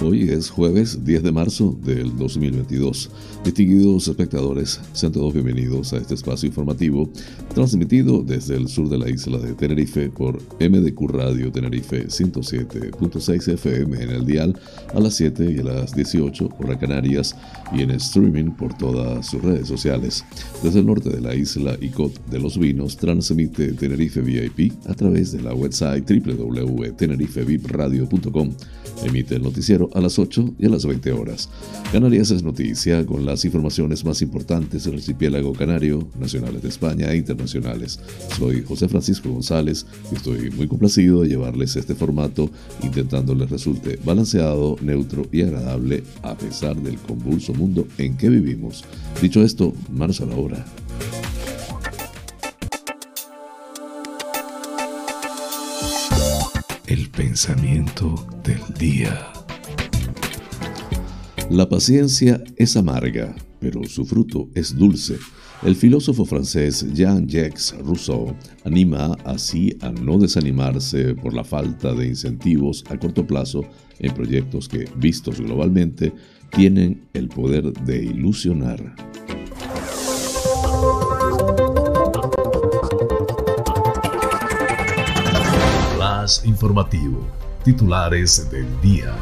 Hoy es jueves 10 de marzo del 2022. Distinguidos espectadores, sean todos bienvenidos a este espacio informativo transmitido desde el sur de la isla de Tenerife por MDQ Radio Tenerife 107.6 FM en el dial a las 7 y a las 18 hora Canarias y en streaming por todas sus redes sociales. Desde el norte de la isla Icot de los Vinos transmite Tenerife VIP a través de la website www.tenerifevipradio.com. Emite el noticiero a las 8 y a las 20 horas. Canarias es noticia con las informaciones más importantes del archipiélago canario, nacionales de España e internacionales. Soy José Francisco González y estoy muy complacido de llevarles este formato intentando les resulte balanceado, neutro y agradable a pesar del convulso mundo en que vivimos. Dicho esto, manos a la obra. El pensamiento del día. La paciencia es amarga, pero su fruto es dulce. El filósofo francés Jean-Jacques Rousseau anima así a no desanimarse por la falta de incentivos a corto plazo en proyectos que, vistos globalmente, tienen el poder de ilusionar. Más informativo. Titulares del día.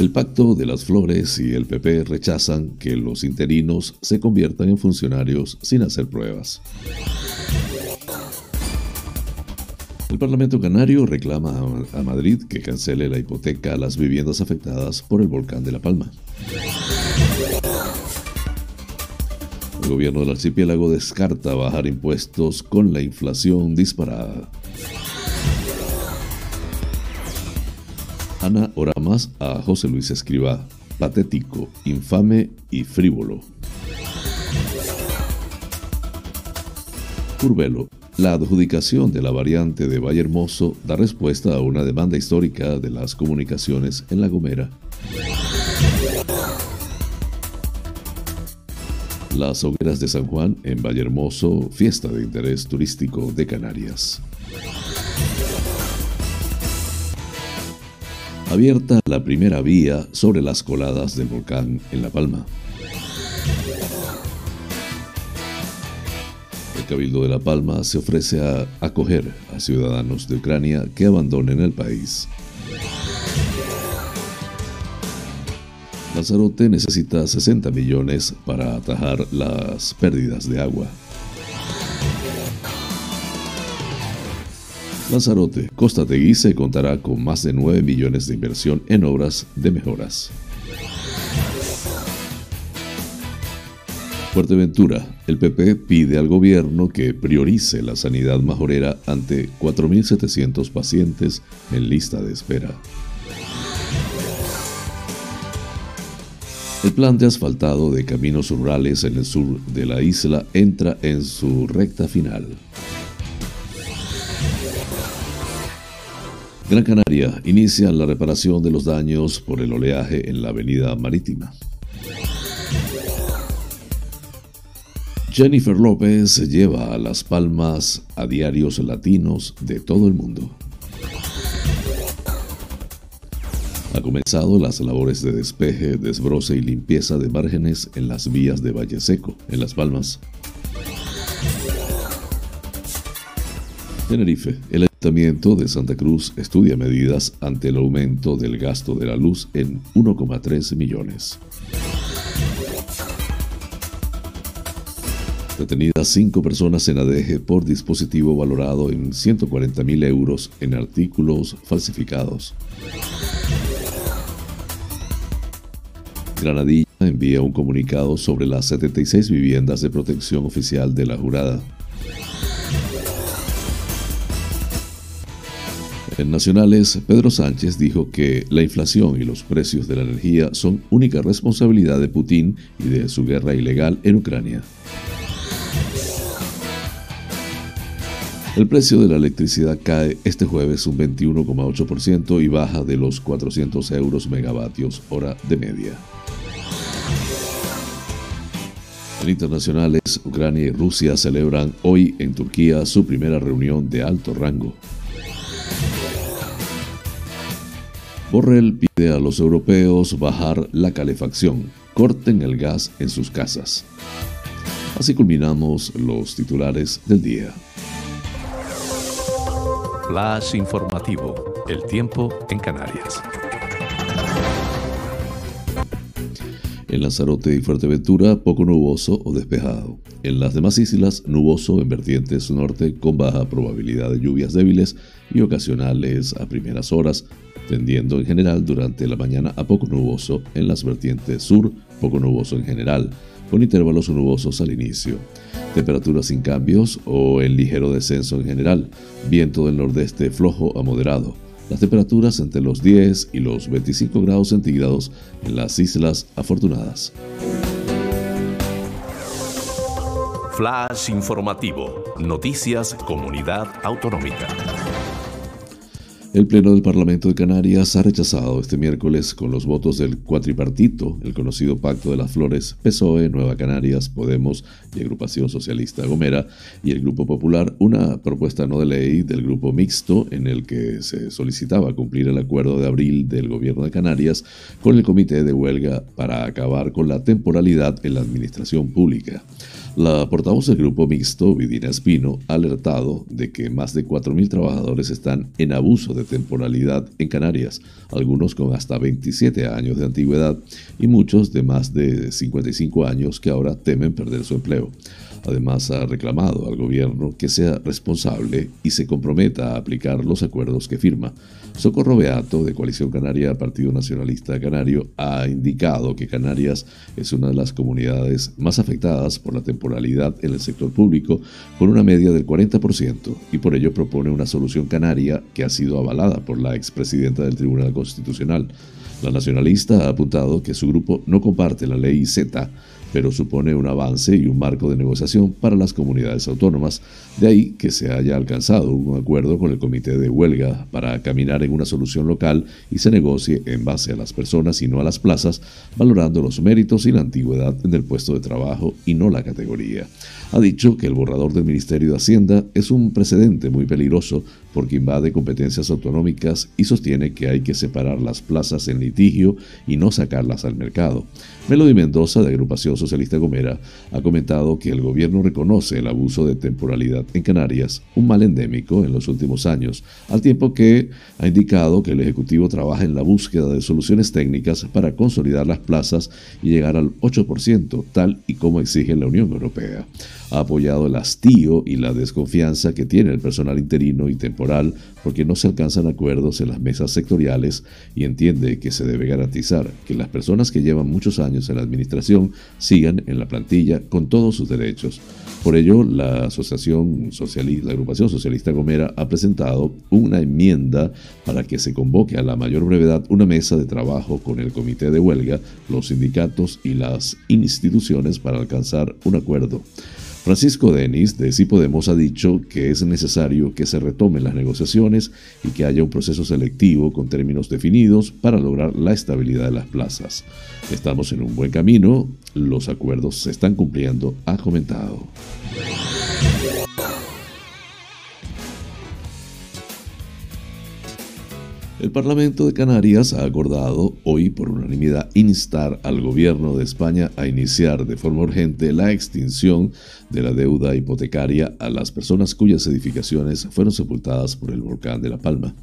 El Pacto de las Flores y el PP rechazan que los interinos se conviertan en funcionarios sin hacer pruebas. El Parlamento Canario reclama a Madrid que cancele la hipoteca a las viviendas afectadas por el volcán de La Palma. El gobierno del archipiélago descarta bajar impuestos con la inflación disparada. Ana Oramas a José Luis Escriba, patético, infame y frívolo. Curvelo. La adjudicación de la variante de Valle Hermoso da respuesta a una demanda histórica de las comunicaciones en La Gomera. Las hogueras de San Juan en Valle Hermoso, fiesta de interés turístico de Canarias. Abierta la primera vía sobre las coladas del volcán en La Palma. El Cabildo de La Palma se ofrece a acoger a ciudadanos de Ucrania que abandonen el país. Lanzarote necesita 60 millones para atajar las pérdidas de agua. Lanzarote, Costa de se contará con más de 9 millones de inversión en obras de mejoras. Fuerteventura, el PP pide al gobierno que priorice la sanidad majorera ante 4.700 pacientes en lista de espera. El plan de asfaltado de caminos rurales en el sur de la isla entra en su recta final. Gran Canaria inicia la reparación de los daños por el oleaje en la avenida marítima. Jennifer López lleva a Las Palmas a diarios latinos de todo el mundo. Ha comenzado las labores de despeje, desbroce y limpieza de márgenes en las vías de Valle Seco, en Las Palmas. Tenerife, el Ayuntamiento de Santa Cruz estudia medidas ante el aumento del gasto de la luz en 1,3 millones. Detenidas cinco personas en ADG por dispositivo valorado en 140 mil euros en artículos falsificados. Granadilla envía un comunicado sobre las 76 viviendas de protección oficial de la jurada. En Nacionales, Pedro Sánchez dijo que la inflación y los precios de la energía son única responsabilidad de Putin y de su guerra ilegal en Ucrania. El precio de la electricidad cae este jueves un 21,8% y baja de los 400 euros megavatios hora de media. En internacionales, Ucrania y Rusia celebran hoy en Turquía su primera reunión de alto rango. Borrell pide a los europeos bajar la calefacción, corten el gas en sus casas. Así culminamos los titulares del día. Flash informativo, el tiempo en Canarias. En Lanzarote y Fuerteventura, poco nuboso o despejado. En las demás islas, nuboso en vertientes norte con baja probabilidad de lluvias débiles y ocasionales a primeras horas, tendiendo en general durante la mañana a poco nuboso en las vertientes sur, poco nuboso en general, con intervalos nubosos al inicio. Temperaturas sin cambios o en ligero descenso en general, viento del nordeste flojo a moderado las temperaturas entre los 10 y los 25 grados centígrados en las Islas Afortunadas. Flash informativo. Noticias Comunidad Autonómica. El Pleno del Parlamento de Canarias ha rechazado este miércoles con los votos del cuatripartito, el conocido Pacto de las Flores, PSOE, Nueva Canarias, Podemos y Agrupación Socialista Gomera, y el Grupo Popular, una propuesta no de ley del Grupo Mixto en el que se solicitaba cumplir el acuerdo de abril del Gobierno de Canarias con el Comité de Huelga para acabar con la temporalidad en la administración pública. La portavoz del grupo mixto, Vidina Espino, ha alertado de que más de 4.000 trabajadores están en abuso de temporalidad en Canarias, algunos con hasta 27 años de antigüedad y muchos de más de 55 años que ahora temen perder su empleo. Además, ha reclamado al gobierno que sea responsable y se comprometa a aplicar los acuerdos que firma. Socorro Beato, de Coalición Canaria Partido Nacionalista Canario, ha indicado que Canarias es una de las comunidades más afectadas por la temporalidad en el sector público, con una media del 40%, y por ello propone una solución canaria que ha sido avalada por la expresidenta del Tribunal Constitucional. La nacionalista ha apuntado que su grupo no comparte la ley Z pero supone un avance y un marco de negociación para las comunidades autónomas, de ahí que se haya alcanzado un acuerdo con el comité de huelga para caminar en una solución local y se negocie en base a las personas y no a las plazas, valorando los méritos y la antigüedad en el puesto de trabajo y no la categoría. Ha dicho que el borrador del Ministerio de Hacienda es un precedente muy peligroso porque invade competencias autonómicas y sostiene que hay que separar las plazas en litigio y no sacarlas al mercado. Melody Mendoza, de Agrupación Socialista Gomera, ha comentado que el gobierno reconoce el abuso de temporalidad en Canarias, un mal endémico en los últimos años, al tiempo que ha indicado que el Ejecutivo trabaja en la búsqueda de soluciones técnicas para consolidar las plazas y llegar al 8%, tal y como exige la Unión Europea ha apoyado el hastío y la desconfianza que tiene el personal interino y temporal porque no se alcanzan acuerdos en las mesas sectoriales y entiende que se debe garantizar que las personas que llevan muchos años en la administración sigan en la plantilla con todos sus derechos. Por ello, la Asociación Socialista, la Agrupación Socialista Gomera ha presentado una enmienda para que se convoque a la mayor brevedad una mesa de trabajo con el comité de huelga, los sindicatos y las instituciones para alcanzar un acuerdo. Francisco Denis de Sí Podemos ha dicho que es necesario que se retomen las negociaciones y que haya un proceso selectivo con términos definidos para lograr la estabilidad de las plazas. Estamos en un buen camino, los acuerdos se están cumpliendo, ha comentado. El Parlamento de Canarias ha acordado hoy por unanimidad instar al gobierno de España a iniciar de forma urgente la extinción de la deuda hipotecaria a las personas cuyas edificaciones fueron sepultadas por el volcán de La Palma.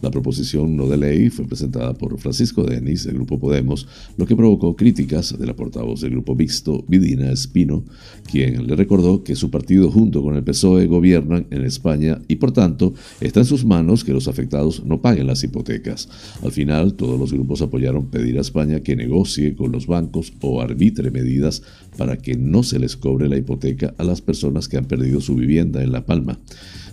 La proposición no de ley fue presentada por Francisco Denis del Grupo Podemos, lo que provocó críticas de la portavoz del Grupo Mixto, Vidina Espino, quien le recordó que su partido junto con el PSOE gobiernan en España y por tanto está en sus manos que los afectados no paguen las hipotecas. Al final, todos los grupos apoyaron pedir a España que negocie con los bancos o arbitre medidas para que no se les cobre la hipoteca a las personas que han perdido su vivienda en La Palma.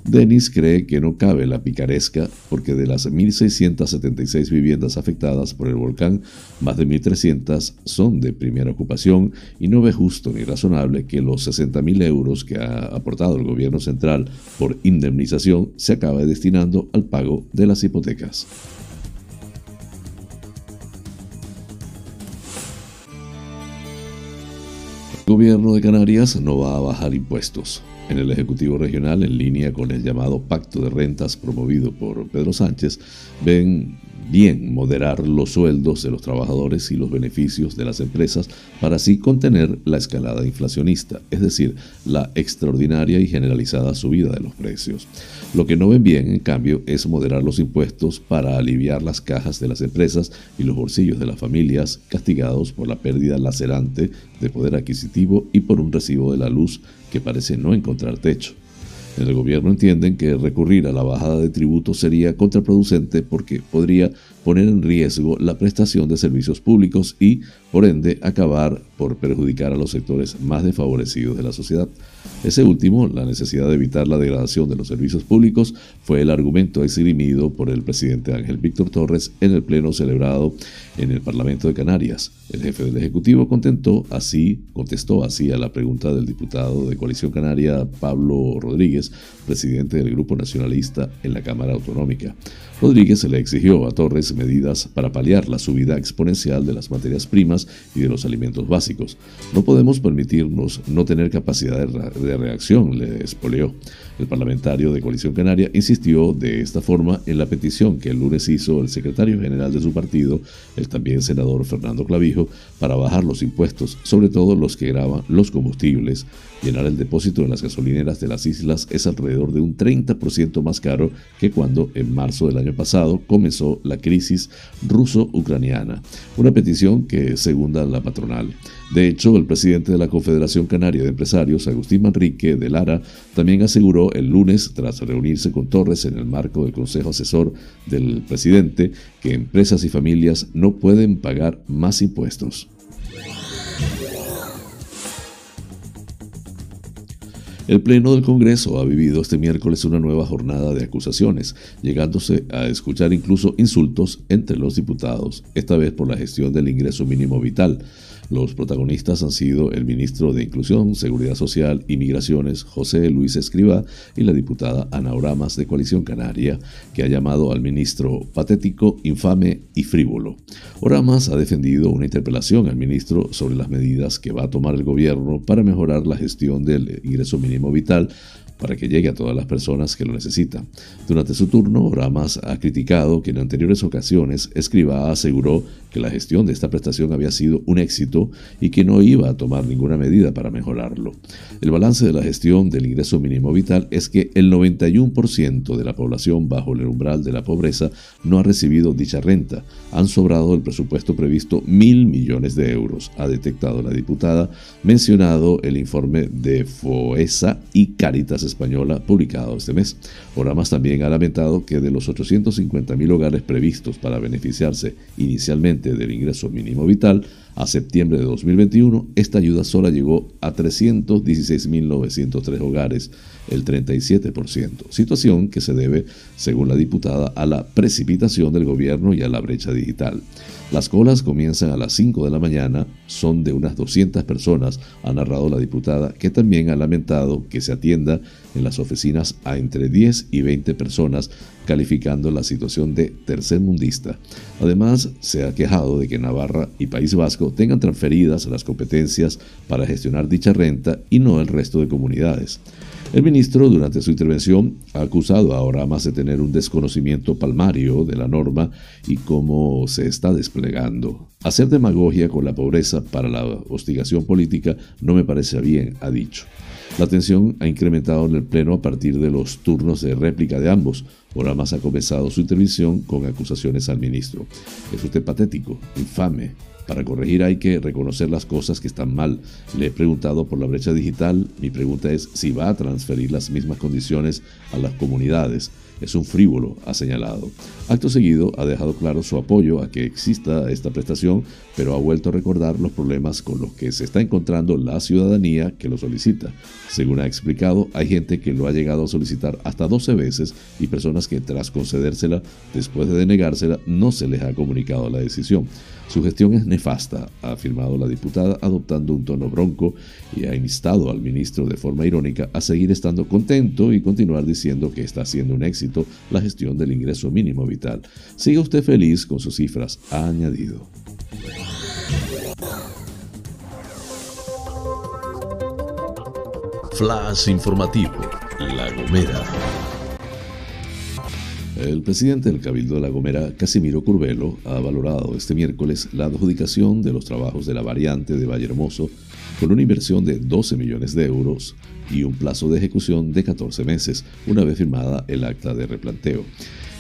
Denis cree que no cabe la picaresca porque de las 1.676 viviendas afectadas por el volcán, más de 1.300 son de primera ocupación y no ve justo ni razonable que los 60.000 euros que ha aportado el gobierno central por indemnización se acabe destinando al pago de las hipotecas. Gobierno de Canarias no va a bajar impuestos. En el Ejecutivo Regional, en línea con el llamado Pacto de Rentas promovido por Pedro Sánchez, ven bien moderar los sueldos de los trabajadores y los beneficios de las empresas para así contener la escalada inflacionista, es decir, la extraordinaria y generalizada subida de los precios. Lo que no ven bien, en cambio, es moderar los impuestos para aliviar las cajas de las empresas y los bolsillos de las familias castigados por la pérdida lacerante de poder adquisitivo y por un recibo de la luz que parece no encontrar techo. En el gobierno entienden que recurrir a la bajada de tributos sería contraproducente porque podría poner en riesgo la prestación de servicios públicos y, por ende, acabar por perjudicar a los sectores más desfavorecidos de la sociedad. Ese último, la necesidad de evitar la degradación de los servicios públicos, fue el argumento exirimido por el presidente Ángel Víctor Torres en el pleno celebrado en el Parlamento de Canarias. El jefe del Ejecutivo así, contestó así a la pregunta del diputado de Coalición Canaria Pablo Rodríguez, presidente del Grupo Nacionalista en la Cámara Autonómica. Rodríguez le exigió a Torres medidas para paliar la subida exponencial de las materias primas y de los alimentos básicos. No podemos permitirnos no tener capacidad de, reacción, le expolió. El parlamentario de Coalición Canaria insistió de esta forma en la petición que el lunes hizo el secretario general de su partido, el también senador Fernando Clavijo, para bajar los impuestos, sobre todo los que graban los combustibles. Llenar el depósito en las gasolineras de las islas es alrededor de un 30% más caro que cuando en marzo del año pasado comenzó la crisis ruso-ucraniana, una petición que segunda la patronal. De hecho, el presidente de la Confederación Canaria de Empresarios, Agustín Manrique de Lara, también aseguró el lunes, tras reunirse con Torres en el marco del Consejo Asesor del presidente, que empresas y familias no pueden pagar más impuestos. El Pleno del Congreso ha vivido este miércoles una nueva jornada de acusaciones, llegándose a escuchar incluso insultos entre los diputados, esta vez por la gestión del ingreso mínimo vital, los protagonistas han sido el ministro de Inclusión, Seguridad Social y Migraciones, José Luis Escriba, y la diputada Ana Oramas de Coalición Canaria, que ha llamado al ministro patético, infame y frívolo. Oramas ha defendido una interpelación al ministro sobre las medidas que va a tomar el gobierno para mejorar la gestión del ingreso mínimo vital para que llegue a todas las personas que lo necesitan. Durante su turno, Oramas ha criticado que en anteriores ocasiones Escriba aseguró que la gestión de esta prestación había sido un éxito y que no iba a tomar ninguna medida para mejorarlo. El balance de la gestión del ingreso mínimo vital es que el 91% de la población bajo el umbral de la pobreza no ha recibido dicha renta. Han sobrado el presupuesto previsto mil millones de euros, ha detectado la diputada, mencionado el informe de FOESA y Caritas Española publicado este mes. Oramas también ha lamentado que de los 850.000 hogares previstos para beneficiarse inicialmente del ingreso mínimo vital, a septiembre de 2021, esta ayuda sola llegó a 316.903 hogares, el 37%, situación que se debe, según la diputada, a la precipitación del gobierno y a la brecha digital. Las colas comienzan a las 5 de la mañana, son de unas 200 personas, ha narrado la diputada, que también ha lamentado que se atienda en las oficinas a entre 10 y 20 personas, calificando la situación de tercermundista. Además, se ha quejado de que Navarra y País Vasco tengan transferidas las competencias para gestionar dicha renta y no el resto de comunidades. El ministro, durante su intervención, ha acusado a Oramas de tener un desconocimiento palmario de la norma y cómo se está desplegando. Hacer demagogia con la pobreza para la hostigación política no me parece bien, ha dicho. La tensión ha incrementado en el Pleno a partir de los turnos de réplica de ambos. Oramas ha comenzado su intervención con acusaciones al ministro. Es usted patético, infame, para corregir hay que reconocer las cosas que están mal. Le he preguntado por la brecha digital. Mi pregunta es si va a transferir las mismas condiciones a las comunidades. Es un frívolo, ha señalado. Acto seguido ha dejado claro su apoyo a que exista esta prestación, pero ha vuelto a recordar los problemas con los que se está encontrando la ciudadanía que lo solicita. Según ha explicado, hay gente que lo ha llegado a solicitar hasta 12 veces y personas que tras concedérsela, después de denegársela, no se les ha comunicado la decisión. Su gestión es nefasta, ha afirmado la diputada adoptando un tono bronco y ha instado al ministro de forma irónica a seguir estando contento y continuar diciendo que está siendo un éxito la gestión del ingreso mínimo vital. Siga usted feliz con sus cifras, ha añadido. Flash informativo, La Gomera. El presidente del Cabildo de La Gomera, Casimiro Curvelo, ha valorado este miércoles la adjudicación de los trabajos de la variante de Valle Hermoso con una inversión de 12 millones de euros y un plazo de ejecución de 14 meses, una vez firmada el acta de replanteo.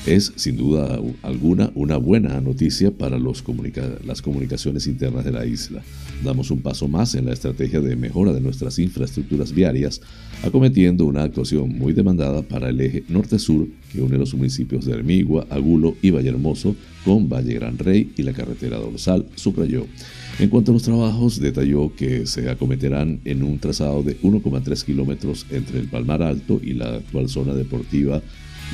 Es, sin duda alguna, una buena noticia para las comunicaciones internas de la isla. Damos un paso más en la estrategia de mejora de nuestras infraestructuras viarias, acometiendo una actuación muy demandada para el eje norte-sur que une los municipios de Hermigua, Agulo y Vallehermoso con Valle Gran Rey y la carretera dorsal, subrayó. En cuanto a los trabajos, detalló que se acometerán en un trazado de 1,3 kilómetros entre el Palmar Alto y la actual zona deportiva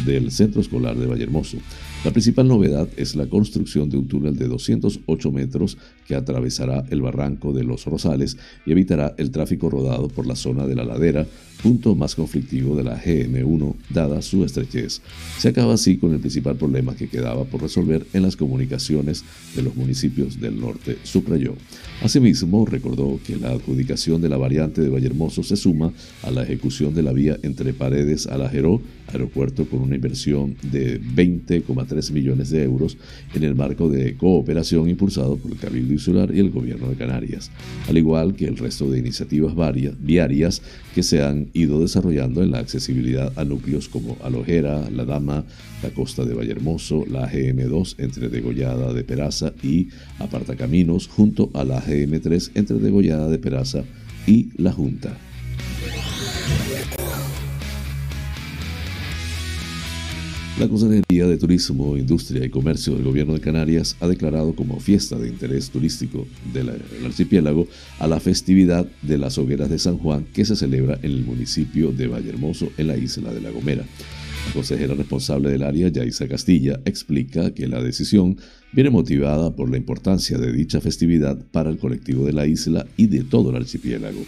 del Centro Escolar de Vallehermoso. La principal novedad es la construcción de un túnel de 208 metros que atravesará el barranco de los Rosales y evitará el tráfico rodado por la zona de la ladera, punto más conflictivo de la GM1 dada su estrechez. Se acaba así con el principal problema que quedaba por resolver en las comunicaciones de los municipios del norte, subrayó. Asimismo, recordó que la adjudicación de la variante de Vallehermoso se suma a la ejecución de la vía entre Paredes a La aeropuerto con una inversión de 20,3 millones de euros en el marco de cooperación impulsado por el Cabildo Insular y el Gobierno de Canarias, al igual que el resto de iniciativas viarias que se han ido desarrollando en la accesibilidad a núcleos como Alojera, La Dama, la costa de Vallehermoso, la GM2 entre Degollada de Peraza y Apartacaminos, junto a la GM3 entre Degollada de Peraza y La Junta. La Consejería de Turismo, Industria y Comercio del Gobierno de Canarias ha declarado como fiesta de interés turístico del archipiélago a la festividad de las hogueras de San Juan que se celebra en el municipio de Vallehermoso, en la isla de La Gomera. Consejera responsable del área, Yaisa Castilla, explica que la decisión viene motivada por la importancia de dicha festividad para el colectivo de la isla y de todo el archipiélago.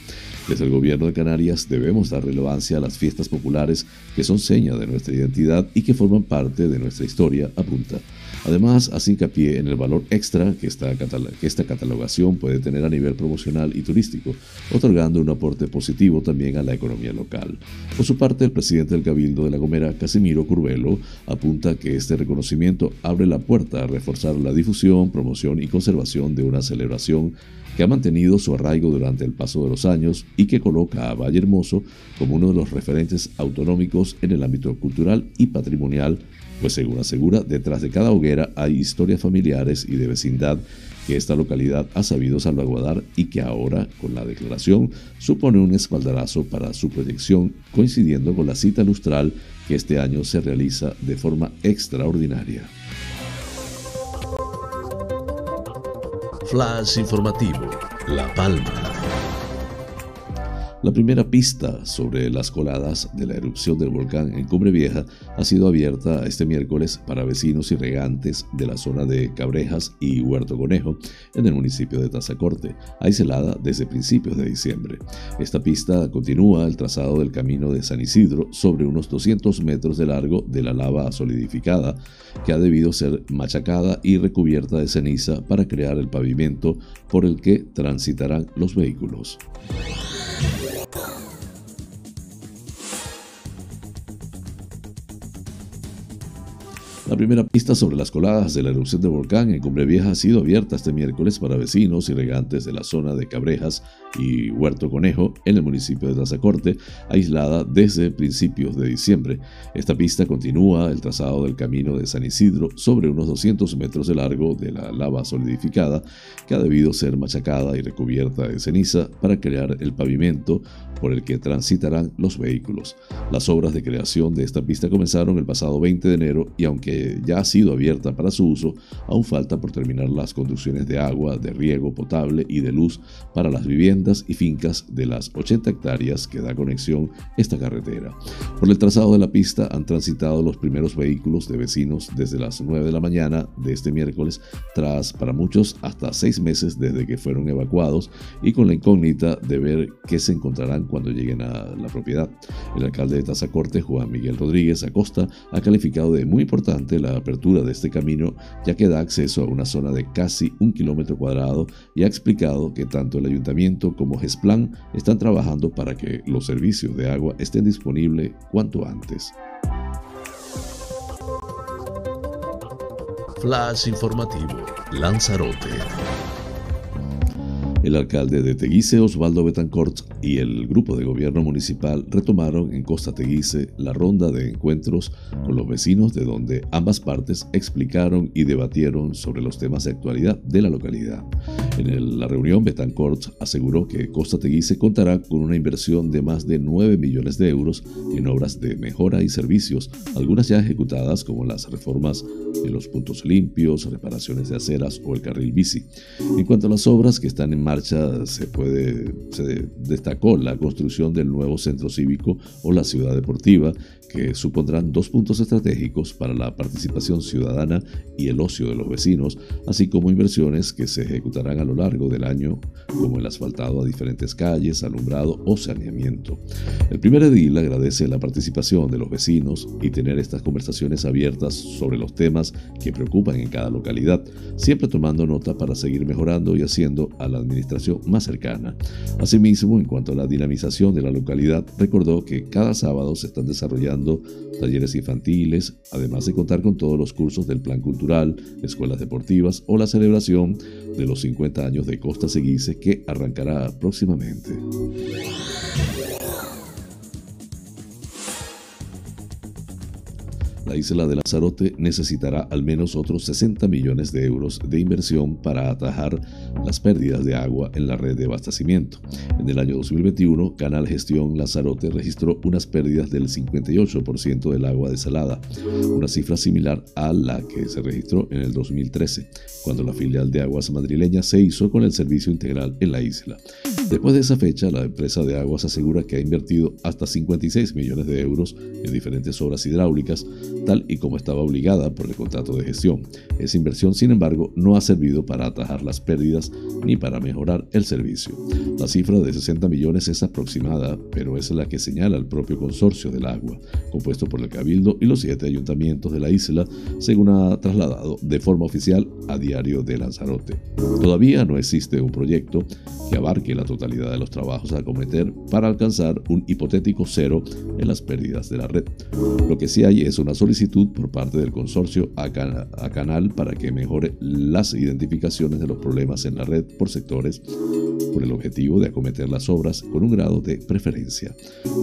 Desde el gobierno de Canarias debemos dar relevancia a las fiestas populares que son seña de nuestra identidad y que forman parte de nuestra historia, apunta. Además, hace hincapié en el valor extra que esta, que esta catalogación puede tener a nivel promocional y turístico, otorgando un aporte positivo también a la economía local. Por su parte, el presidente del Cabildo de La Gomera, Casimiro Curvelo, apunta que este reconocimiento abre la puerta a reforzar la difusión, promoción y conservación de una celebración que ha mantenido su arraigo durante el paso de los años y que coloca a Valle Hermoso como uno de los referentes autonómicos en el ámbito cultural y patrimonial pues según asegura, detrás de cada hoguera hay historias familiares y de vecindad que esta localidad ha sabido salvaguardar y que ahora, con la declaración, supone un espaldarazo para su proyección, coincidiendo con la cita lustral que este año se realiza de forma extraordinaria. Flash informativo, La Palma. La primera pista sobre las coladas de la erupción del volcán en Cumbre Vieja ha sido abierta este miércoles para vecinos y regantes de la zona de Cabrejas y Huerto Conejo en el municipio de Tazacorte, aislada desde principios de diciembre. Esta pista continúa el trazado del camino de San Isidro sobre unos 200 metros de largo de la lava solidificada que ha debido ser machacada y recubierta de ceniza para crear el pavimento por el que transitarán los vehículos. La primera pista sobre las coladas de la erupción del volcán en Cumbre Vieja ha sido abierta este miércoles para vecinos y regantes de la zona de Cabrejas y Huerto Conejo en el municipio de Tazacorte, aislada desde principios de diciembre. Esta pista continúa el trazado del camino de San Isidro sobre unos 200 metros de largo de la lava solidificada que ha debido ser machacada y recubierta de ceniza para crear el pavimento por el que transitarán los vehículos. Las obras de creación de esta pista comenzaron el pasado 20 de enero y aunque ya ha sido abierta para su uso, aún falta por terminar las conducciones de agua, de riego potable y de luz para las viviendas y fincas de las 80 hectáreas que da conexión esta carretera. Por el trazado de la pista han transitado los primeros vehículos de vecinos desde las 9 de la mañana de este miércoles, tras para muchos hasta seis meses desde que fueron evacuados y con la incógnita de ver qué se encontrarán cuando lleguen a la propiedad. El alcalde de Tazacorte, Juan Miguel Rodríguez Acosta, ha calificado de muy importante la apertura de este camino, ya que da acceso a una zona de casi un kilómetro cuadrado y ha explicado que tanto el ayuntamiento como GESPLAN están trabajando para que los servicios de agua estén disponibles cuanto antes. Flash informativo, Lanzarote. El alcalde de Teguise, Osvaldo Betancourt, y el grupo de gobierno municipal retomaron en Costa Teguise la ronda de encuentros con los vecinos de donde ambas partes explicaron y debatieron sobre los temas de actualidad de la localidad. En la reunión, Betancourt aseguró que Costa Teguise contará con una inversión de más de 9 millones de euros en obras de mejora y servicios, algunas ya ejecutadas como las reformas en los puntos limpios, reparaciones de aceras o el carril bici. En cuanto a las obras que están en marcha, se puede se destacó la construcción del nuevo centro cívico o la ciudad deportiva, que supondrán dos puntos estratégicos para la participación ciudadana y el ocio de los vecinos, así como inversiones que se ejecutarán a lo largo del año, como el asfaltado a diferentes calles, alumbrado o saneamiento. El primer edil agradece la participación de los vecinos y tener estas conversaciones abiertas sobre los temas que preocupan en cada localidad, siempre tomando nota para seguir mejorando y haciendo a la administración más cercana. Asimismo, en cuanto a la dinamización de la localidad, recordó que cada sábado se están desarrollando talleres infantiles, además de contar con todos los cursos del plan cultural, escuelas deportivas o la celebración de los 50 años de Costa Seguice que arrancará próximamente. La isla de Lanzarote necesitará al menos otros 60 millones de euros de inversión para atajar las pérdidas de agua en la red de abastecimiento. En el año 2021, Canal Gestión Lanzarote registró unas pérdidas del 58% del agua desalada, una cifra similar a la que se registró en el 2013, cuando la filial de aguas madrileña se hizo con el servicio integral en la isla. Después de esa fecha, la empresa de aguas asegura que ha invertido hasta 56 millones de euros en diferentes obras hidráulicas, tal y como estaba obligada por el contrato de gestión. Esa inversión, sin embargo, no ha servido para atajar las pérdidas ni para mejorar el servicio. La cifra de 60 millones es aproximada, pero es la que señala el propio consorcio del agua, compuesto por el Cabildo y los siete ayuntamientos de la isla, según ha trasladado de forma oficial a Diario de Lanzarote. Todavía no existe un proyecto que abarque la totalidad de los trabajos a cometer para alcanzar un hipotético cero en las pérdidas de la red. Lo que sí hay es una solicitud por parte del consorcio a, Canal para que mejore las identificaciones de los problemas en la red por sectores por el objetivo de acometer las obras con un grado de preferencia.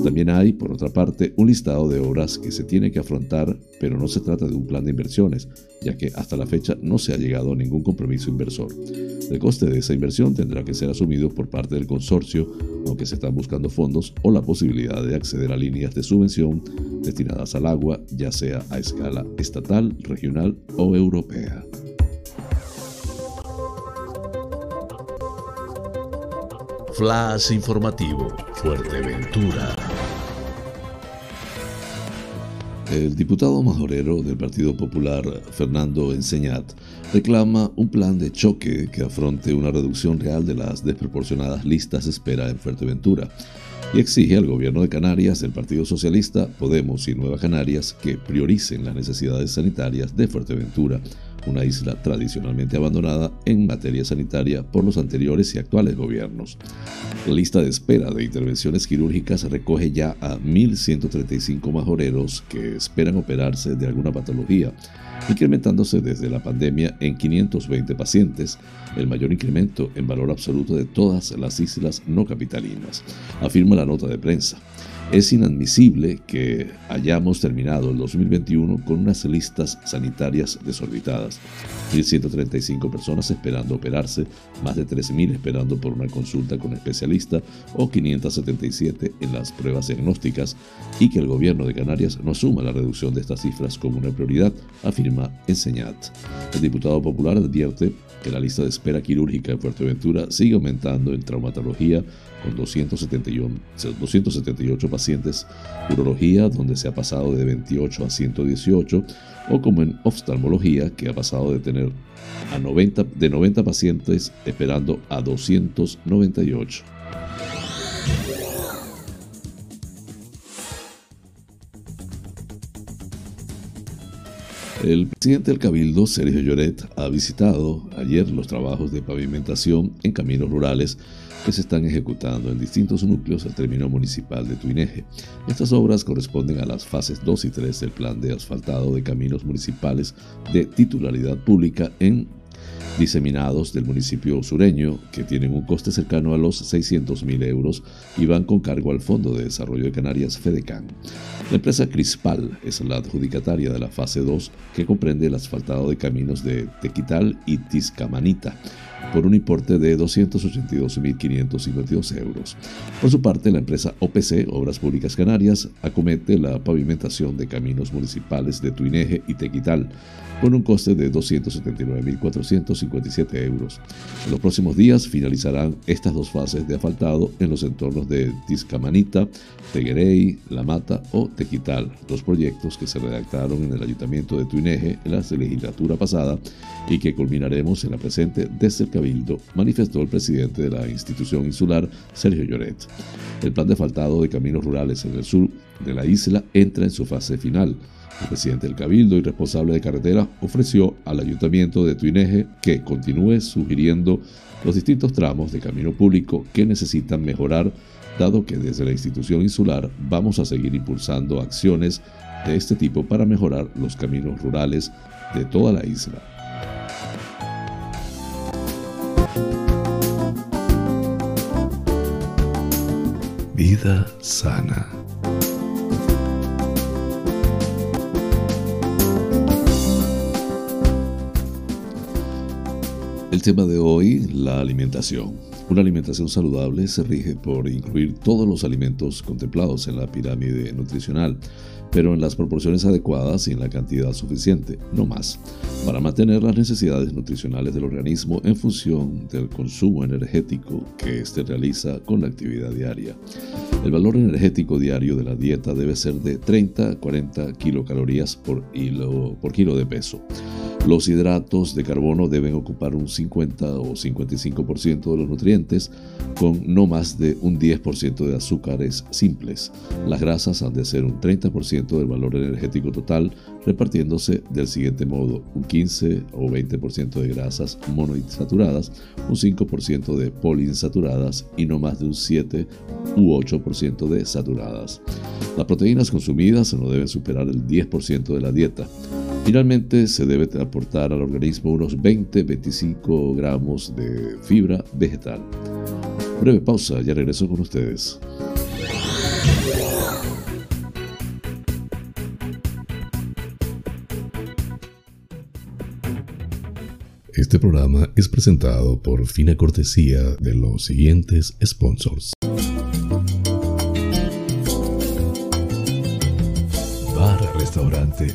También hay, por otra parte, un listado de obras que se tiene que afrontar, pero no se trata de un plan de inversiones, ya que hasta la fecha no se ha llegado a ningún compromiso inversor. El coste de esa inversión tendrá que ser asumido por parte del consorcio, aunque se están buscando fondos o la posibilidad de acceder a líneas de subvención destinadas al agua, ya sea a escala estatal, regional o europea. Flash informativo, Fuerteventura. El diputado majorero del Partido Popular, Fernando Enseñat, reclama un plan de choque que afronte una reducción real de las desproporcionadas listas de espera en Fuerteventura y exige al gobierno de Canarias, el Partido Socialista, Podemos y Nueva Canarias que prioricen las necesidades sanitarias de Fuerteventura una isla tradicionalmente abandonada en materia sanitaria por los anteriores y actuales gobiernos. La lista de espera de intervenciones quirúrgicas recoge ya a 1.135 majoreros que esperan operarse de alguna patología. Incrementándose desde la pandemia en 520 pacientes, el mayor incremento en valor absoluto de todas las islas no capitalinas, afirma la nota de prensa. Es inadmisible que hayamos terminado el 2021 con unas listas sanitarias desorbitadas. 1.135 personas esperando operarse, más de 13.000 esperando por una consulta con especialista o 577 en las pruebas diagnósticas y que el gobierno de Canarias no asuma la reducción de estas cifras como una prioridad, afirma Enseñat. El diputado popular advierte que la lista de espera quirúrgica en Fuerteventura sigue aumentando en traumatología con 278, pacientes, urología donde se ha pasado de 28 a 118 o como en oftalmología que ha pasado de tener a 90, de 90 pacientes esperando a 298. El presidente del Cabildo, Sergio Lloret, ha visitado ayer los trabajos de pavimentación en caminos rurales que se están ejecutando en distintos núcleos del término municipal de Tuineje. Estas obras corresponden a las fases 2 y 3 del plan de asfaltado de caminos municipales de titularidad pública en diseminados del municipio sureño, que tienen un coste cercano a los 600 mil euros y van con cargo al Fondo de Desarrollo de Canarias, FEDECAN. La empresa Crispal es la adjudicataria de la fase 2, que comprende el asfaltado de caminos de Tequital y Tizcamanita por un importe de 282.552 euros. Por su parte, la empresa OPC, Obras Públicas Canarias, acomete la pavimentación de caminos municipales de Tuineje y Tequital, con un coste de 279.457 euros. En los próximos días finalizarán estas dos fases de asfaltado en los entornos de Tizcamanita, Teguerey, La Mata o Tequital, dos proyectos que se redactaron en el Ayuntamiento de Tuineje en la legislatura pasada y que culminaremos en la presente desde el Cabildo, manifestó el presidente de la institución insular, Sergio Lloret. El plan de asfaltado de caminos rurales en el sur de la isla entra en su fase final el presidente del Cabildo y responsable de carretera ofreció al ayuntamiento de Tuineje que continúe sugiriendo los distintos tramos de camino público que necesitan mejorar, dado que desde la institución insular vamos a seguir impulsando acciones de este tipo para mejorar los caminos rurales de toda la isla. Vida sana. El tema de hoy, la alimentación. Una alimentación saludable se rige por incluir todos los alimentos contemplados en la pirámide nutricional, pero en las proporciones adecuadas y en la cantidad suficiente, no más, para mantener las necesidades nutricionales del organismo en función del consumo energético que éste realiza con la actividad diaria. El valor energético diario de la dieta debe ser de 30 a 40 kilocalorías por kilo de peso. Los hidratos de carbono deben ocupar un 50 o 55% de los nutrientes, con no más de un 10% de azúcares simples. Las grasas han de ser un 30% del valor energético total, repartiéndose del siguiente modo: un 15 o 20% de grasas monoinsaturadas, un 5% de poliinsaturadas y no más de un 7 u 8% de saturadas. Las proteínas consumidas no deben superar el 10% de la dieta. Finalmente, se debe aportar al organismo unos 20-25 gramos de fibra vegetal. Breve pausa, ya regreso con ustedes. Este programa es presentado por fina cortesía de los siguientes sponsors. Bar Restaurante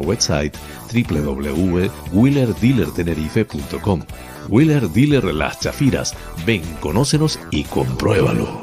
website www.wheelerdealertenerife.com. Wheeler Dealer Las Chafiras. Ven, conócenos y compruébalo.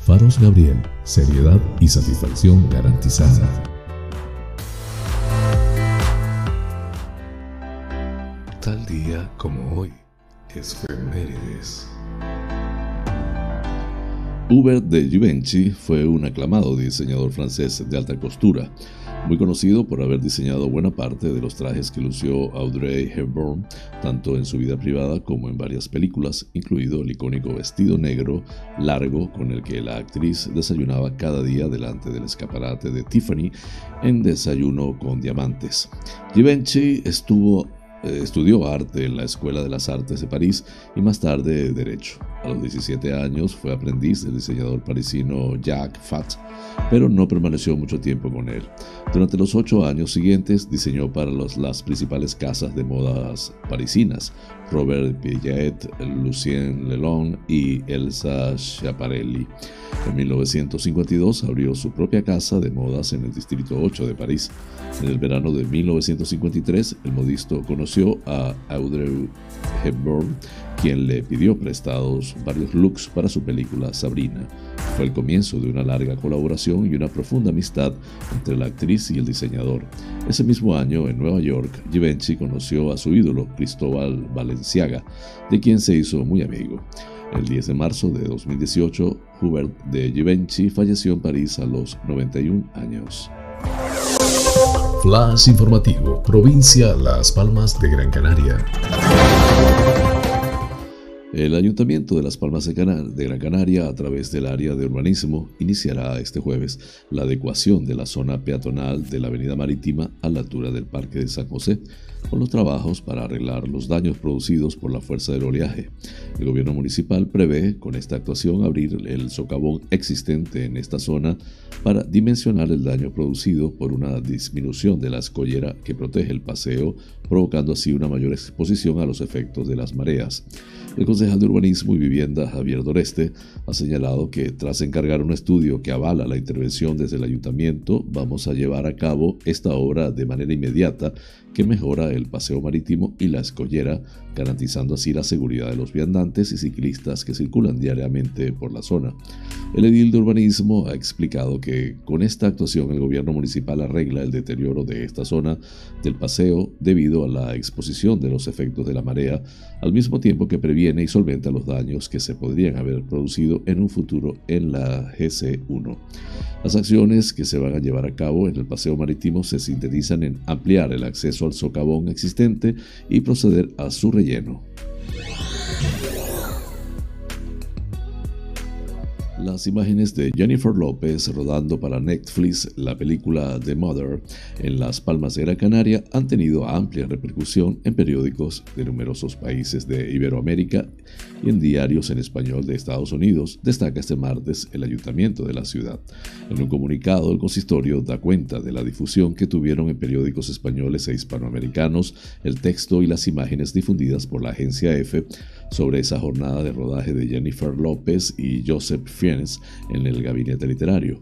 Faros Gabriel, seriedad y satisfacción garantizada. Tal día como hoy, efemérides. Hubert de Givenchy fue un aclamado diseñador francés de alta costura muy conocido por haber diseñado buena parte de los trajes que lució Audrey Hepburn, tanto en su vida privada como en varias películas, incluido el icónico vestido negro largo con el que la actriz desayunaba cada día delante del escaparate de Tiffany en Desayuno con Diamantes. Givenchy estuvo eh, estudió arte en la Escuela de las Artes de París y más tarde Derecho. A los 17 años fue aprendiz del diseñador parisino Jacques Fat, pero no permaneció mucho tiempo con él. Durante los ocho años siguientes diseñó para las principales casas de modas parisinas, Robert Piaget, Lucien Lelon y Elsa Schiaparelli. En 1952 abrió su propia casa de modas en el Distrito 8 de París. En el verano de 1953, el modisto conoció a Audrey Hepburn, quien le pidió prestados varios looks para su película Sabrina. Fue el comienzo de una larga colaboración y una profunda amistad entre la actriz y el diseñador. Ese mismo año, en Nueva York, Givenchy conoció a su ídolo, Cristóbal Valenciaga, de quien se hizo muy amigo. El 10 de marzo de 2018, Hubert de Givenchy falleció en París a los 91 años. Flash informativo, provincia Las Palmas de Gran Canaria. El Ayuntamiento de Las Palmas de, Gran Canaria, a través del área de urbanismo, iniciará este jueves la adecuación de la zona peatonal de la Avenida Marítima a la altura del Parque de San José, con los trabajos para arreglar los daños producidos por la fuerza del oleaje. El gobierno municipal prevé con esta actuación abrir el socavón existente en esta zona para dimensionar el daño producido por una disminución de la escollera que protege el paseo, provocando así una mayor exposición a los efectos de las mareas. El concejal de Urbanismo y Vivienda, Javier Doreste, ha señalado que tras encargar un estudio que avala la intervención desde el ayuntamiento, vamos a llevar a cabo esta obra de manera inmediata que mejora el paseo marítimo y la escollera, garantizando así la seguridad de los viandantes y ciclistas que circulan diariamente por la zona. El edil de urbanismo ha explicado que con esta actuación el gobierno municipal arregla el deterioro de esta zona del paseo debido a la exposición de los efectos de la marea, al mismo tiempo que previene y solventa los daños que se podrían haber producido en un futuro en la GC1. Las acciones que se van a llevar a cabo en el paseo marítimo se sintetizan en ampliar el acceso al socavón existente y proceder a su relleno. Las imágenes de Jennifer López rodando para Netflix la película The Mother en Las Palmas de Gran Canaria han tenido amplia repercusión en periódicos de numerosos países de Iberoamérica y en diarios en español de Estados Unidos, destaca este martes el ayuntamiento de la ciudad. En un comunicado, el consistorio da cuenta de la difusión que tuvieron en periódicos españoles e hispanoamericanos el texto y las imágenes difundidas por la agencia EFE sobre esa jornada de rodaje de Jennifer López y Joseph En el gabinete literario.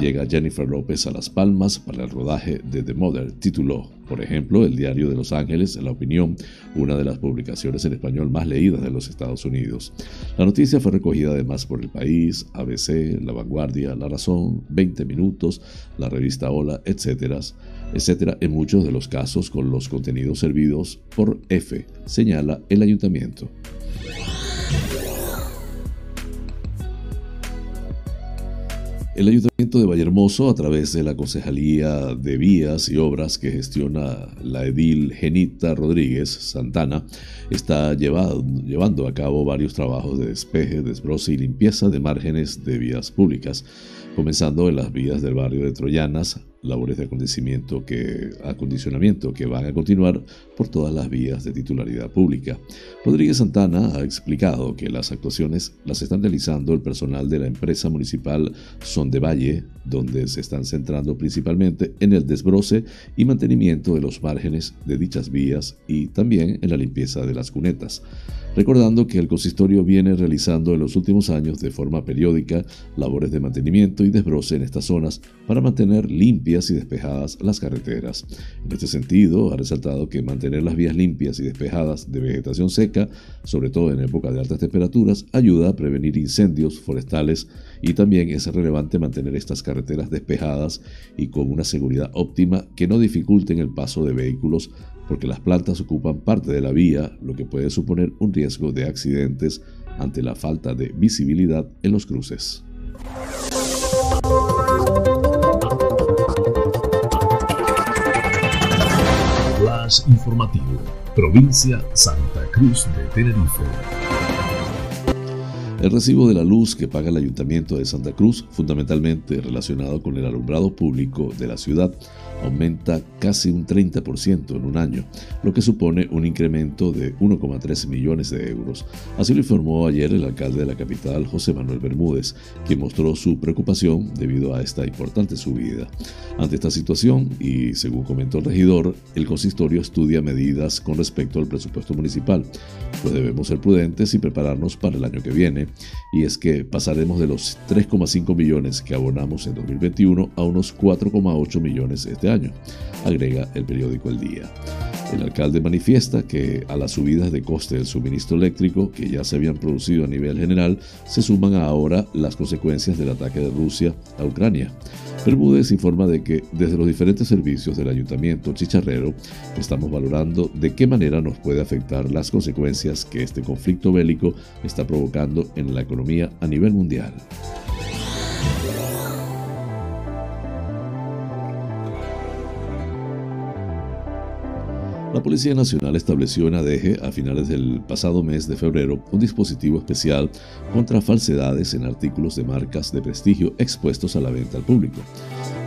Llega Jennifer López a Las Palmas para el rodaje de The Mother, tituló, por ejemplo, el Diario de Los Ángeles, La Opinión, una de las publicaciones en español más leídas de los Estados Unidos. La noticia fue recogida además por El País, ABC, La Vanguardia, La Razón, 20 Minutos, la revista Hola, etcétera, etcétera, en muchos de los casos con los contenidos servidos por F, señala el ayuntamiento. El Ayuntamiento de Vallehermoso, a través de la Concejalía de Vías y Obras que gestiona la edil Genita Rodríguez Santana, está llevando a cabo varios trabajos de despeje, desbroce y limpieza de márgenes de vías públicas, comenzando en las vías del barrio de Troyanas, labores de acondicionamiento que, acondicionamiento que van a continuar por todas las vías de titularidad pública. Rodríguez Santana ha explicado que las actuaciones las están realizando el personal de la empresa municipal Son de Valle, donde se están centrando principalmente en el desbroce y mantenimiento de los márgenes de dichas vías y también en la limpieza de las cunetas recordando que el consistorio viene realizando en los últimos años de forma periódica labores de mantenimiento y desbroce en estas zonas para mantener limpias y despejadas las carreteras. En este sentido, ha resaltado que mantener las vías limpias y despejadas de vegetación seca, sobre todo en época de altas temperaturas, ayuda a prevenir incendios forestales y también es relevante mantener estas carreteras despejadas y con una seguridad óptima que no dificulten el paso de vehículos porque las plantas ocupan parte de la vía, lo que puede suponer un riesgo de accidentes ante la falta de visibilidad en los cruces. Informativo, provincia Santa Cruz de Tenerife. El recibo de la luz que paga el Ayuntamiento de Santa Cruz, fundamentalmente relacionado con el alumbrado público de la ciudad, aumenta casi un 30% en un año, lo que supone un incremento de 1,3 millones de euros. Así lo informó ayer el alcalde de la capital, José Manuel Bermúdez, quien mostró su preocupación debido a esta importante subida. Ante esta situación, y según comentó el regidor, el consistorio estudia medidas con respecto al presupuesto municipal, pues debemos ser prudentes y prepararnos para el año que viene, y es que pasaremos de los 3,5 millones que abonamos en 2021 a unos 4,8 millones este año, agrega el periódico El Día. El alcalde manifiesta que a las subidas de coste del suministro eléctrico que ya se habían producido a nivel general se suman ahora las consecuencias del ataque de Rusia a Ucrania. Bermúdez informa de que desde los diferentes servicios del ayuntamiento chicharrero estamos valorando de qué manera nos puede afectar las consecuencias que este conflicto bélico está provocando en la economía a nivel mundial. La Policía Nacional estableció en Adeje a finales del pasado mes de febrero un dispositivo especial contra falsedades en artículos de marcas de prestigio expuestos a la venta al público.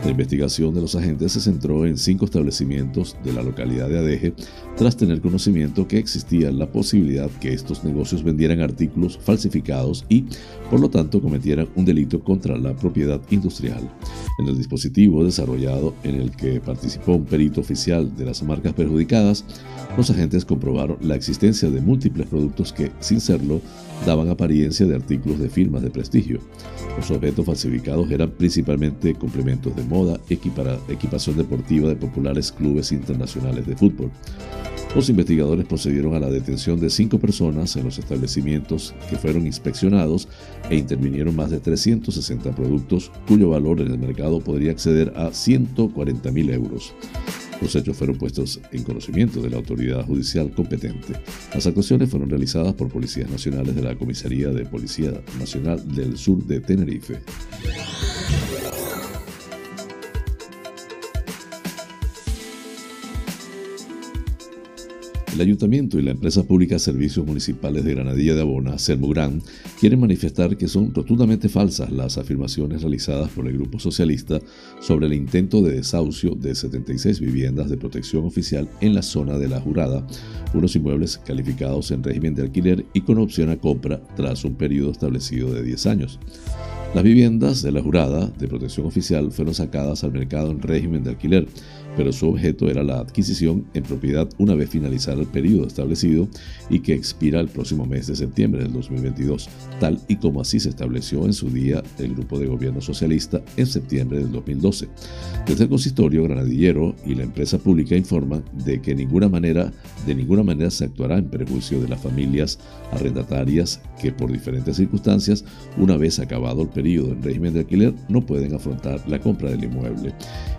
La investigación de los agentes se centró en cinco establecimientos de la localidad de Adeje tras tener conocimiento que existía la posibilidad que estos negocios vendieran artículos falsificados y, por lo tanto, cometieran un delito contra la propiedad industrial. En el dispositivo desarrollado en el que participó un perito oficial de las marcas perjudicadas, los agentes comprobaron la existencia de múltiples productos que, sin serlo, daban apariencia de artículos de firmas de prestigio. Los objetos falsificados eran principalmente complementos de moda, equipación deportiva de populares clubes internacionales de fútbol. Los investigadores procedieron a la detención de cinco personas en los establecimientos que fueron inspeccionados e intervinieron más de 360 productos cuyo valor en el mercado podría acceder a 140 mil euros. Los hechos fueron puestos en conocimiento de la autoridad judicial competente. Las actuaciones fueron realizadas por policías nacionales de la Comisaría de Policía Nacional del Sur de Tenerife. El Ayuntamiento y la empresa pública Servicios Municipales de Granadilla de Abona, Sermugran, quieren manifestar que son rotundamente falsas las afirmaciones realizadas por el Grupo Socialista sobre el intento de desahucio de 76 viviendas de protección oficial en la zona de La Jurada, unos inmuebles calificados en régimen de alquiler y con opción a compra tras un periodo establecido de 10 años. Las viviendas de la jurada de protección oficial fueron sacadas al mercado en régimen de alquiler pero su objeto era la adquisición en propiedad una vez finalizado el periodo establecido y que expira el próximo mes de septiembre del 2022, tal y como así se estableció en su día el Grupo de Gobierno Socialista en septiembre del 2012. Desde el consistorio granadillero y la empresa pública informan de que ninguna de ninguna manera se actuará en perjuicio de las familias arrendatarias que por diferentes circunstancias, una vez acabado el en régimen de alquiler, no pueden afrontar la compra del inmueble.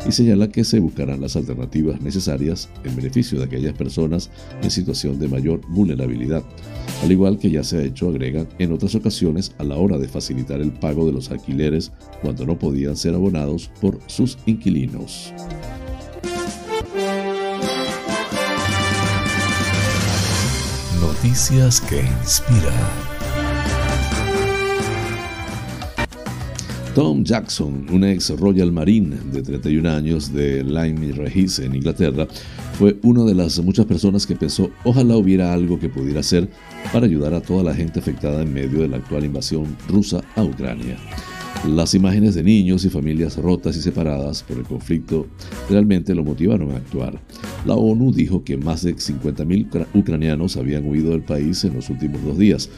Y señala que se buscarán las alternativas necesarias en beneficio de aquellas personas en situación de mayor vulnerabilidad, al igual que ya se ha hecho, agregan, en otras ocasiones a la hora de facilitar el pago de los alquileres cuando no podían ser abonados por sus inquilinos. Noticias que inspiran. Tom Jackson, un ex Royal Marine de 31 años de Lyme Regis en Inglaterra, fue una de las muchas personas que pensó ojalá hubiera algo que pudiera hacer para ayudar a toda la gente afectada en medio de la actual invasión rusa a Ucrania. Las imágenes de niños y familias rotas y separadas por el conflicto realmente lo motivaron a actuar. La ONU dijo que más de 50.000 ucranianos habían huido del país en los últimos dos días,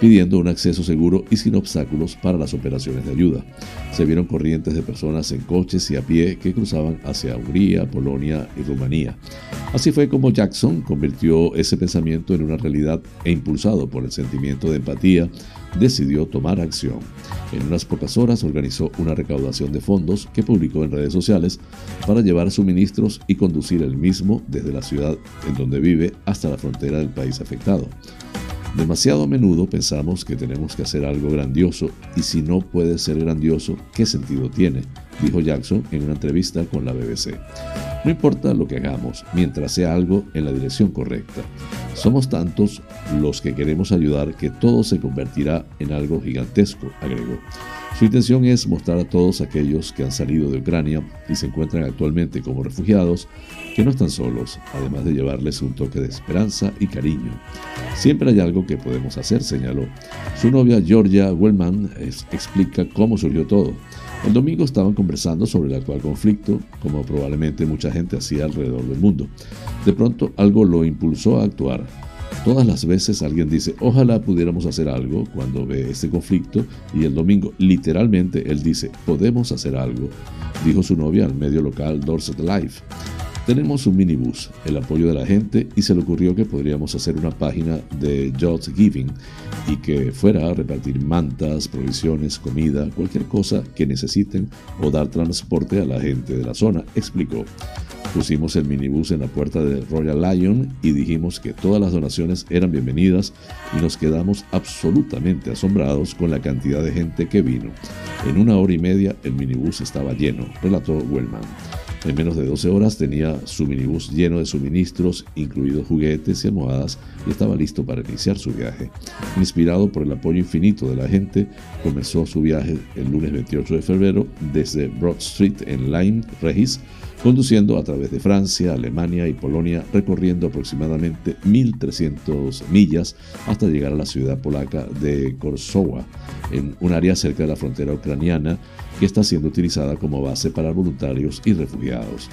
pidiendo un acceso seguro y sin obstáculos para las operaciones de ayuda. Se vieron corrientes de personas en coches y a pie que cruzaban hacia Hungría, Polonia y Rumanía. Así fue como Jackson convirtió ese pensamiento en una realidad e impulsado por el sentimiento de empatía, decidió tomar acción. En unas pocas horas organizó una recaudación de fondos que publicó en redes sociales para llevar suministros y conducir el mismo desde la ciudad en donde vive hasta la frontera del país afectado. Demasiado a menudo pensamos que tenemos que hacer algo grandioso y si no puede ser grandioso, ¿qué sentido tiene? dijo Jackson en una entrevista con la BBC. No importa lo que hagamos, mientras sea algo en la dirección correcta. Somos tantos los que queremos ayudar que todo se convertirá en algo gigantesco, agregó. Su intención es mostrar a todos aquellos que han salido de Ucrania y se encuentran actualmente como refugiados que no están solos, además de llevarles un toque de esperanza y cariño. Siempre hay algo que podemos hacer, señaló. Su novia Georgia Wellman explica cómo surgió todo. El domingo estaban conversando sobre el actual conflicto, como probablemente mucha gente hacía alrededor del mundo. De pronto algo lo impulsó a actuar. Todas las veces alguien dice, ojalá pudiéramos hacer algo cuando ve este conflicto y el domingo literalmente él dice, podemos hacer algo, dijo su novia al medio local Dorset Live. Tenemos un minibús, el apoyo de la gente y se le ocurrió que podríamos hacer una página de Just Giving y que fuera a repartir mantas, provisiones, comida, cualquier cosa que necesiten o dar transporte a la gente de la zona, explicó. Pusimos el minibús en la puerta de Royal Lion y dijimos que todas las donaciones eran bienvenidas y nos quedamos absolutamente asombrados con la cantidad de gente que vino. En una hora y media el minibús estaba lleno, relató Wellman. En menos de 12 horas tenía su minibús lleno de suministros, incluidos juguetes y almohadas, y estaba listo para iniciar su viaje. Inspirado por el apoyo infinito de la gente, comenzó su viaje el lunes 28 de febrero desde Broad Street en Lyme Regis conduciendo a través de Francia, Alemania y Polonia, recorriendo aproximadamente 1.300 millas hasta llegar a la ciudad polaca de Korsowa, en un área cerca de la frontera ucraniana que está siendo utilizada como base para voluntarios y refugiados.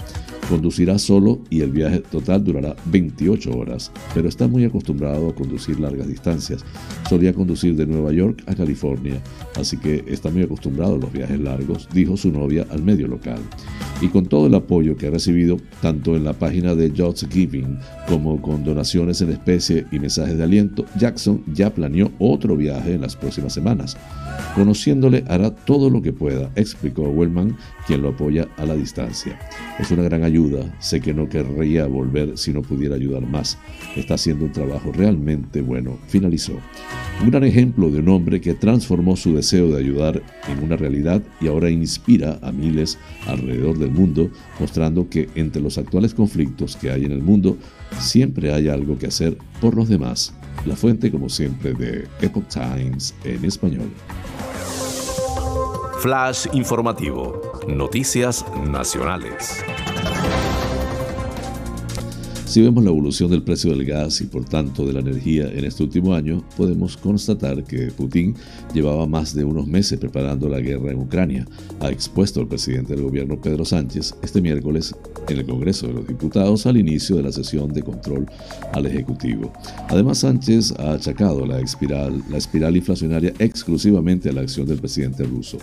Conducirá solo y el viaje total durará 28 horas, pero está muy acostumbrado a conducir largas distancias. Solía conducir de Nueva York a California, así que está muy acostumbrado a los viajes largos, dijo su novia al medio local. Y con todo el apoyo que ha recibido, tanto en la página de Just Giving como con donaciones en especie y mensajes de aliento, Jackson ya planeó otro viaje en las próximas semanas. Conociéndole hará todo lo que pueda, explicó Wellman, quien lo apoya a la distancia. Es una gran ayuda, sé que no querría volver si no pudiera ayudar más. Está haciendo un trabajo realmente bueno, finalizó. Un gran ejemplo de un hombre que transformó su deseo de ayudar en una realidad y ahora inspira a miles alrededor del mundo, mostrando que entre los actuales conflictos que hay en el mundo, siempre hay algo que hacer por los demás. La fuente, como siempre, de Epoch Times en español. Flash informativo. Noticias nacionales. Si vemos la evolución del precio del gas y por tanto de la energía en este último año, podemos constatar que Putin llevaba más de unos meses preparando la guerra en Ucrania. Ha expuesto al presidente del gobierno Pedro Sánchez este miércoles en el Congreso de los Diputados al inicio de la sesión de control al Ejecutivo. Además, Sánchez ha achacado la espiral, la espiral inflacionaria exclusivamente a la acción del presidente ruso.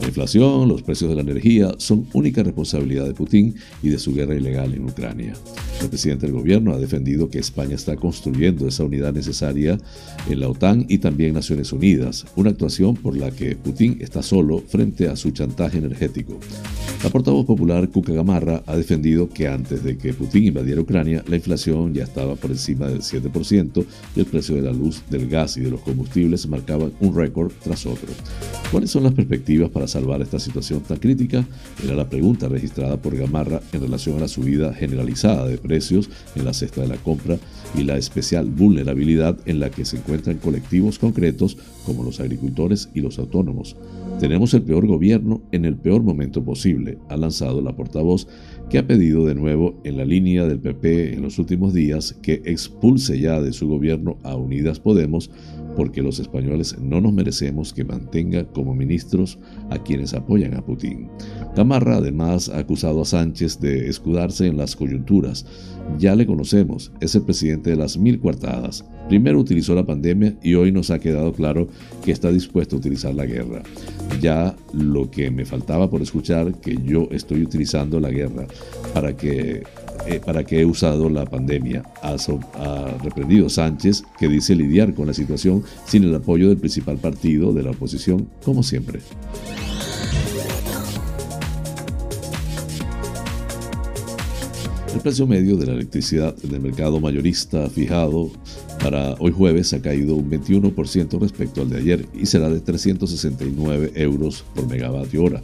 La inflación, los precios de la energía son única responsabilidad de Putin y de su guerra ilegal en Ucrania. El presidente del gobierno ha defendido que España está construyendo esa unidad necesaria en la OTAN y también Naciones Unidas, una actuación por la que Putin está solo frente a su chantaje energético. La portavoz popular Kuka Gamarra ha defendido que antes de que Putin invadiera Ucrania, la inflación ya estaba por encima del 7% y el precio de la luz, del gas y de los combustibles marcaban un récord tras otro. ¿Cuáles son las perspectivas para salvar esta situación tan crítica? Era la pregunta registrada por Gamarra en relación a la subida generalizada de precios en la cesta de la compra y la especial vulnerabilidad en la que se encuentran colectivos concretos como los agricultores y los autónomos. Tenemos el peor gobierno en el peor momento posible, ha lanzado la portavoz, que ha pedido de nuevo en la línea del PP en los últimos días que expulse ya de su gobierno a Unidas Podemos porque los españoles no nos merecemos que mantenga como ministros a quienes apoyan a Putin. Camarra además ha acusado a Sánchez de escudarse en las coyunturas. Ya le conocemos, es el presidente de las mil cuartadas. Primero utilizó la pandemia y hoy nos ha quedado claro que está dispuesto a utilizar la guerra. Ya lo que me faltaba por escuchar que yo estoy utilizando la guerra para que eh, para que he usado la pandemia. Ha, ha, reprendido Sánchez, que dice lidiar con la situación sin el apoyo del principal partido de la oposición, como siempre. El precio medio de la electricidad en el mercado mayorista fijado para hoy jueves ha caído un 21% respecto al de ayer y será de 369 euros por megavatio hora.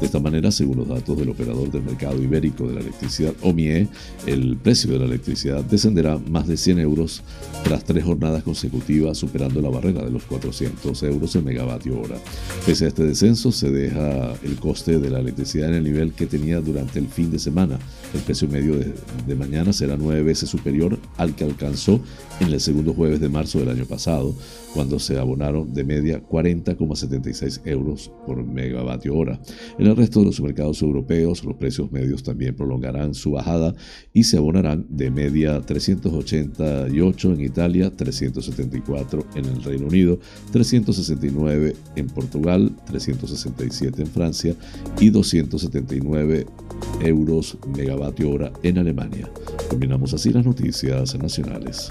De esta manera, según los datos del operador del mercado ibérico de la electricidad OMIE, el precio de la electricidad descenderá más de 100 euros tras tres jornadas consecutivas, superando la barrera de los 400 euros el megavatio hora. Pese a este descenso, se deja el coste de la electricidad en el nivel que tenía durante el fin de semana. El precio medio de, de mañana será nueve veces superior al que alcanzó en el segundo jueves de marzo del año pasado, cuando se abonaron de media 40,76 euros por megavatio hora. El resto de los mercados europeos, los precios medios también prolongarán su bajada y se abonarán de media 388 en Italia, 374 en el Reino Unido, 369 en Portugal, 367 en Francia y 279 euros megavatio hora en Alemania. Terminamos así las noticias nacionales.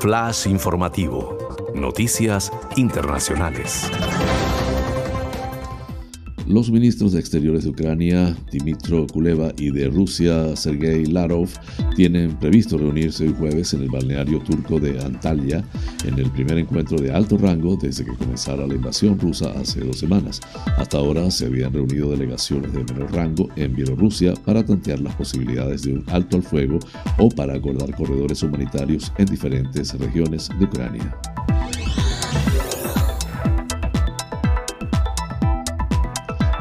Flash informativo. Noticias internacionales. Los ministros de Exteriores de Ucrania, Dimitro Kuleva, y de Rusia, Sergei Larov, tienen previsto reunirse el jueves en el balneario turco de Antalya, en el primer encuentro de alto rango desde que comenzara la invasión rusa hace dos semanas. Hasta ahora se habían reunido delegaciones de menor rango en Bielorrusia para tantear las posibilidades de un alto al fuego o para acordar corredores humanitarios en diferentes regiones de Ucrania.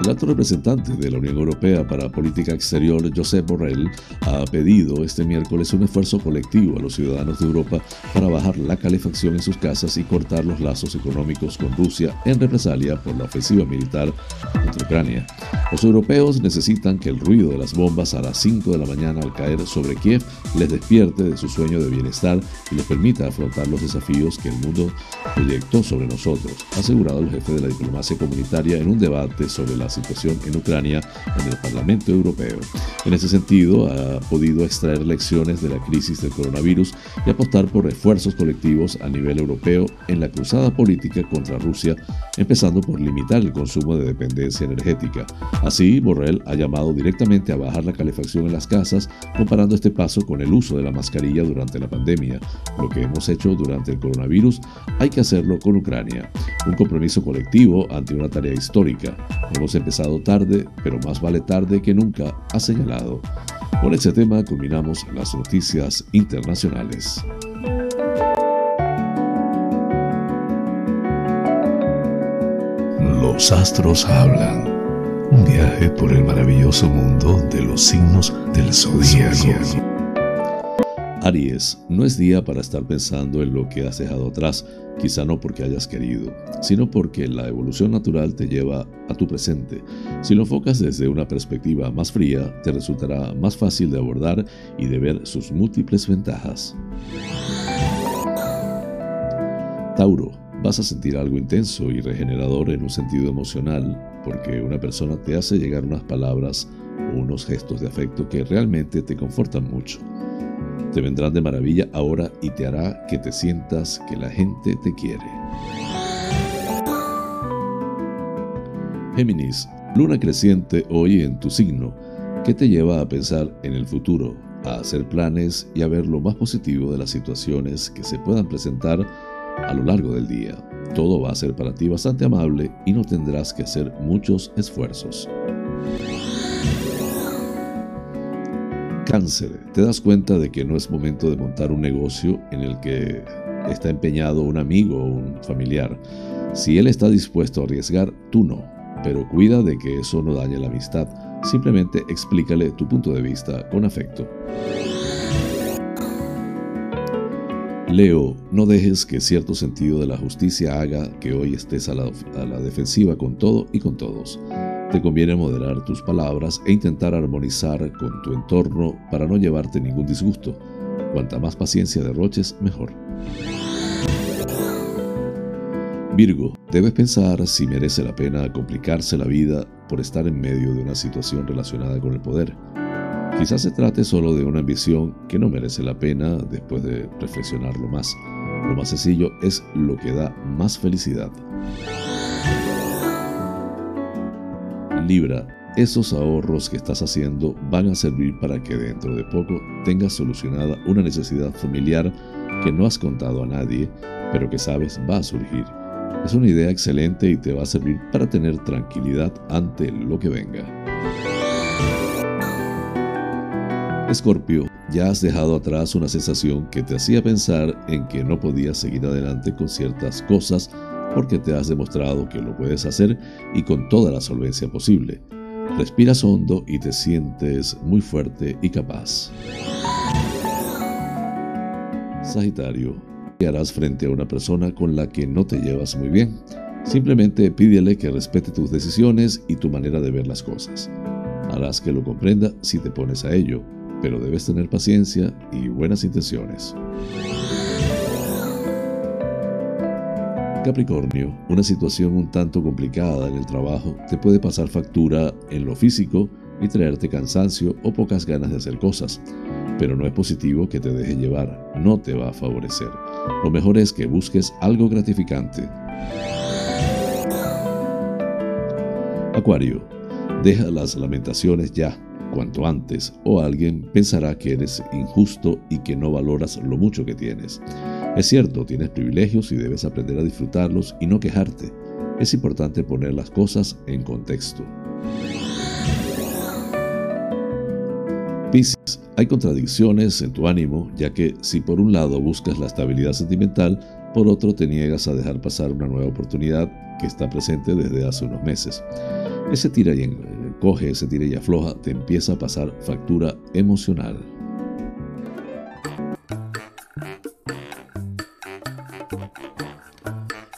El alto representante de la Unión Europea para Política Exterior, Josep Borrell, ha pedido este miércoles un esfuerzo colectivo a los ciudadanos de Europa para bajar la calefacción en sus casas y cortar los lazos económicos con Rusia en represalia por la ofensiva militar contra Ucrania. Los europeos necesitan que el ruido de las bombas a las 5 de la mañana al caer sobre Kiev les despierte de su sueño de bienestar y les permita afrontar los desafíos que el mundo proyectó sobre nosotros, ha asegurado el jefe de la diplomacia comunitaria en un debate sobre la situación en Ucrania en el Parlamento Europeo. En ese sentido, ha podido extraer lecciones de la crisis del coronavirus y apostar por refuerzos colectivos a nivel europeo en la cruzada política contra Rusia, empezando por limitar el consumo de dependencia energética. Así, Borrell ha llamado directamente a bajar la calefacción en las casas, comparando este paso con el uso de la mascarilla durante la pandemia. Lo que hemos hecho durante el coronavirus hay que hacerlo con Ucrania. Un compromiso colectivo ante una tarea histórica. Hemos empezado tarde, pero más vale tarde que nunca, ha señalado. Con este tema culminamos las noticias internacionales. Los astros hablan. Un viaje por el maravilloso mundo de los signos del zodíaco. Aries, no es día para estar pensando en lo que has dejado atrás, quizá no porque hayas querido, sino porque la evolución natural te lleva a tu presente. Si lo enfocas desde una perspectiva más fría, te resultará más fácil de abordar y de ver sus múltiples ventajas. Tauro, vas a sentir algo intenso y regenerador en un sentido emocional, porque una persona te hace llegar unas palabras o unos gestos de afecto que realmente te confortan mucho te vendrán de maravilla ahora y te hará que te sientas que la gente te quiere. Géminis, luna creciente hoy en tu signo, que te lleva a pensar en el futuro, a hacer planes y a ver lo más positivo de las situaciones que se puedan presentar a lo largo del día. Todo va a ser para ti bastante amable y no tendrás que hacer muchos esfuerzos. Cáncer, te das cuenta de que no es momento de montar un negocio en el que está empeñado un amigo o un familiar. Si él está dispuesto a arriesgar, tú no. Pero cuida de que eso no dañe la amistad. Simplemente explícale tu punto de vista con afecto. Leo, no dejes que cierto sentido de la justicia haga que hoy estés a la, a la defensiva con todo y con todos. Te conviene moderar tus palabras e intentar armonizar con tu entorno para no llevarte ningún disgusto. Cuanta más paciencia derroches, mejor. Virgo, debes pensar si merece la pena complicarse la vida por estar en medio de una situación relacionada con el poder. Quizás se trate solo de una ambición que no merece la pena después de reflexionarlo más. Lo más sencillo es lo que da más felicidad. Libra, esos ahorros que estás haciendo van a servir para que dentro de poco tengas solucionada una necesidad familiar que no has contado a nadie, pero que sabes va a surgir. Es una idea excelente y te va a servir para tener tranquilidad ante lo que venga. Escorpio, ya has dejado atrás una sensación que te hacía pensar en que no podías seguir adelante con ciertas cosas porque te has demostrado que lo puedes hacer y con toda la solvencia posible. Respiras hondo y te sientes muy fuerte y capaz. Sagitario, ¿qué harás frente a una persona con la que no te llevas muy bien? Simplemente pídele que respete tus decisiones y tu manera de ver las cosas. Harás que lo comprenda si te pones a ello, pero debes tener paciencia y buenas intenciones. Capricornio, una situación un tanto complicada en el trabajo te puede pasar factura en lo físico y traerte cansancio o pocas ganas de hacer cosas, pero no es positivo que te deje llevar, no te va a favorecer. Lo mejor es que busques algo gratificante. Acuario, deja las lamentaciones ya, cuanto antes, o alguien pensará que eres injusto y que no valoras lo mucho que tienes. Es cierto, tienes privilegios y debes aprender a disfrutarlos y no quejarte. Es importante poner las cosas en contexto. Piscis, hay contradicciones en tu ánimo, ya que si por un lado buscas la estabilidad sentimental, por otro te niegas a dejar pasar una nueva oportunidad que está presente desde hace unos meses. ese tira y coge, ese tira y afloja, te empieza a pasar factura emocional.